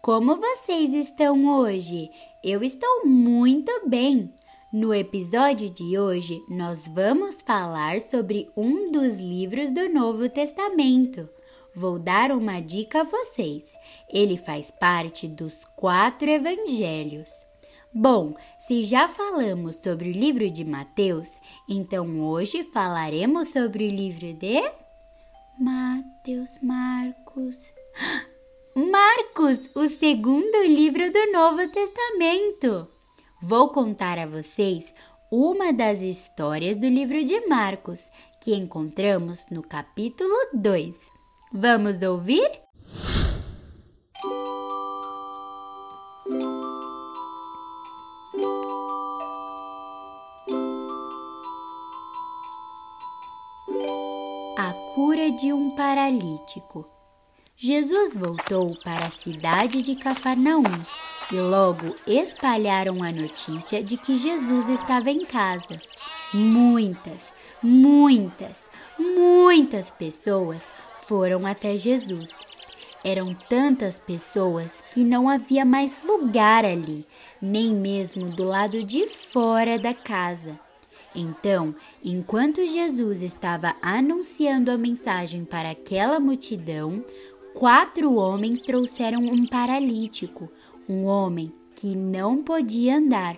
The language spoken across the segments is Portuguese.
Como vocês estão hoje? Eu estou muito bem! No episódio de hoje, nós vamos falar sobre um dos livros do Novo Testamento. Vou dar uma dica a vocês. Ele faz parte dos quatro evangelhos. Bom, se já falamos sobre o livro de Mateus, então hoje falaremos sobre o livro de Mateus, Marcos. Marcos, o segundo livro do Novo Testamento. Vou contar a vocês uma das histórias do livro de Marcos que encontramos no capítulo 2. Vamos ouvir? A cura de um paralítico. Jesus voltou para a cidade de Cafarnaum e logo espalharam a notícia de que Jesus estava em casa. Muitas, muitas, muitas pessoas foram até Jesus. Eram tantas pessoas que não havia mais lugar ali, nem mesmo do lado de fora da casa. Então, enquanto Jesus estava anunciando a mensagem para aquela multidão, quatro homens trouxeram um paralítico, um homem que não podia andar.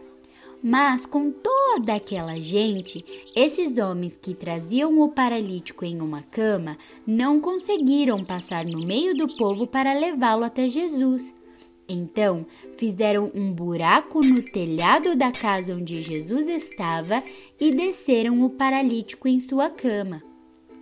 Mas com toda aquela gente, esses homens que traziam o paralítico em uma cama não conseguiram passar no meio do povo para levá-lo até Jesus. Então fizeram um buraco no telhado da casa onde Jesus estava e desceram o paralítico em sua cama.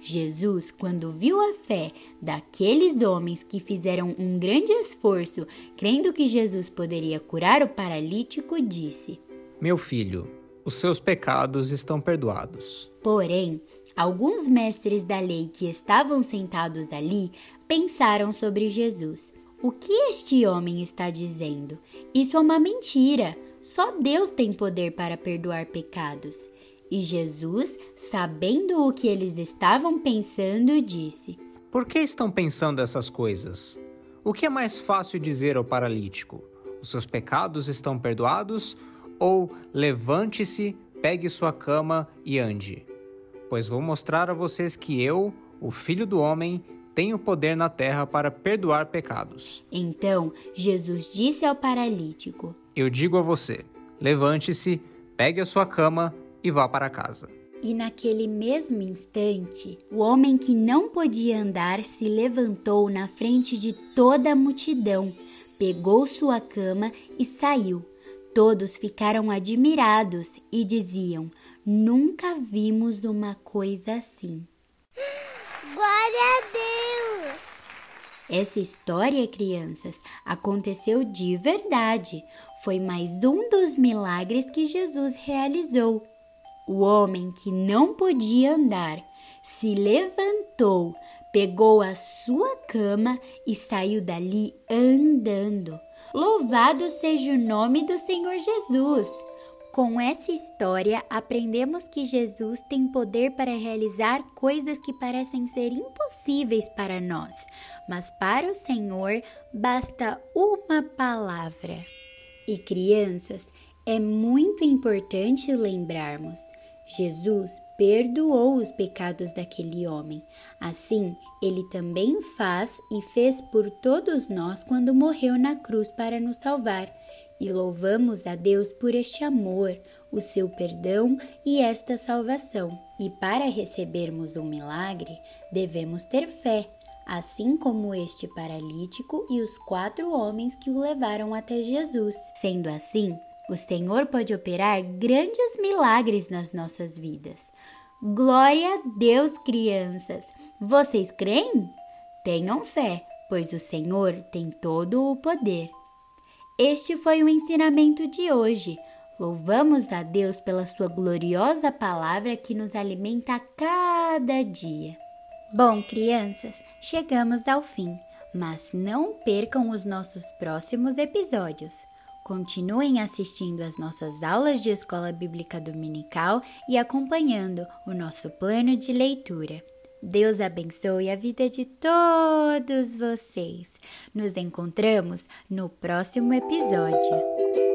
Jesus, quando viu a fé daqueles homens que fizeram um grande esforço, crendo que Jesus poderia curar o paralítico, disse: meu filho, os seus pecados estão perdoados. Porém, alguns mestres da lei que estavam sentados ali pensaram sobre Jesus. O que este homem está dizendo? Isso é uma mentira. Só Deus tem poder para perdoar pecados. E Jesus, sabendo o que eles estavam pensando, disse: Por que estão pensando essas coisas? O que é mais fácil dizer ao paralítico? Os seus pecados estão perdoados? ou levante-se, pegue sua cama e ande. Pois vou mostrar a vocês que eu, o Filho do Homem, tenho poder na terra para perdoar pecados. Então Jesus disse ao paralítico: Eu digo a você: levante-se, pegue a sua cama e vá para casa. E naquele mesmo instante, o homem que não podia andar se levantou na frente de toda a multidão, pegou sua cama e saiu. Todos ficaram admirados e diziam: Nunca vimos uma coisa assim. Glória a Deus! Essa história, crianças, aconteceu de verdade. Foi mais um dos milagres que Jesus realizou. O homem que não podia andar se levantou, pegou a sua cama e saiu dali andando. Louvado seja o nome do Senhor Jesus! Com essa história, aprendemos que Jesus tem poder para realizar coisas que parecem ser impossíveis para nós, mas para o Senhor basta uma palavra. E crianças, é muito importante lembrarmos: Jesus perdoou os pecados daquele homem. Assim, ele também faz e fez por todos nós quando morreu na cruz para nos salvar. E louvamos a Deus por este amor, o seu perdão e esta salvação. E para recebermos um milagre, devemos ter fé, assim como este paralítico e os quatro homens que o levaram até Jesus. Sendo assim, o Senhor pode operar grandes milagres nas nossas vidas. Glória a Deus, crianças! Vocês creem? Tenham fé, pois o Senhor tem todo o poder. Este foi o ensinamento de hoje. Louvamos a Deus pela Sua gloriosa palavra que nos alimenta a cada dia. Bom, crianças, chegamos ao fim, mas não percam os nossos próximos episódios. Continuem assistindo às nossas aulas de Escola Bíblica Dominical e acompanhando o nosso plano de leitura. Deus abençoe a vida de todos vocês. Nos encontramos no próximo episódio.